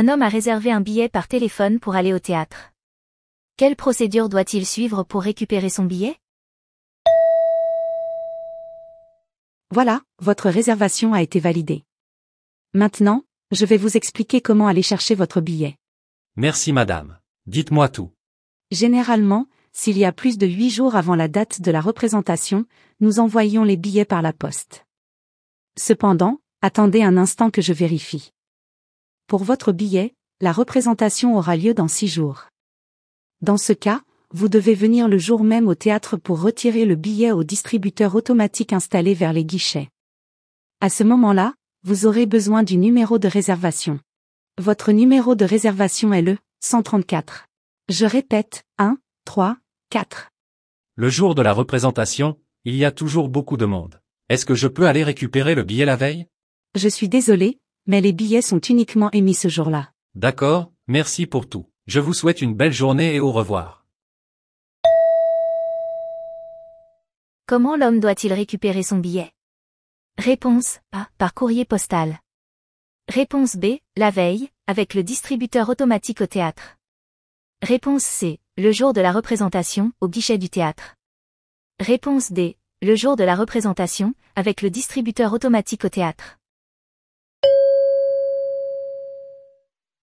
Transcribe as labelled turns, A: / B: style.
A: Un homme a réservé un billet par téléphone pour aller au théâtre. Quelle procédure doit-il suivre pour récupérer son billet?
B: Voilà, votre réservation a été validée. Maintenant, je vais vous expliquer comment aller chercher votre billet.
C: Merci madame. Dites-moi tout.
B: Généralement, s'il y a plus de huit jours avant la date de la représentation, nous envoyons les billets par la poste. Cependant, attendez un instant que je vérifie. Pour votre billet, la représentation aura lieu dans six jours. Dans ce cas, vous devez venir le jour même au théâtre pour retirer le billet au distributeur automatique installé vers les guichets. À ce moment-là, vous aurez besoin du numéro de réservation. Votre numéro de réservation est le 134. Je répète, 1, 3, 4.
C: Le jour de la représentation, il y a toujours beaucoup de monde. Est-ce que je peux aller récupérer le billet la veille?
B: Je suis désolé, mais les billets sont uniquement émis ce jour-là.
C: D'accord, merci pour tout. Je vous souhaite une belle journée et au revoir.
A: Comment l'homme doit-il récupérer son billet? Réponse A. Par courrier postal. Réponse B. La veille, avec le distributeur automatique au théâtre. Réponse C. Le jour de la représentation, au guichet du théâtre. Réponse D. Le jour de la représentation, avec le distributeur automatique au théâtre.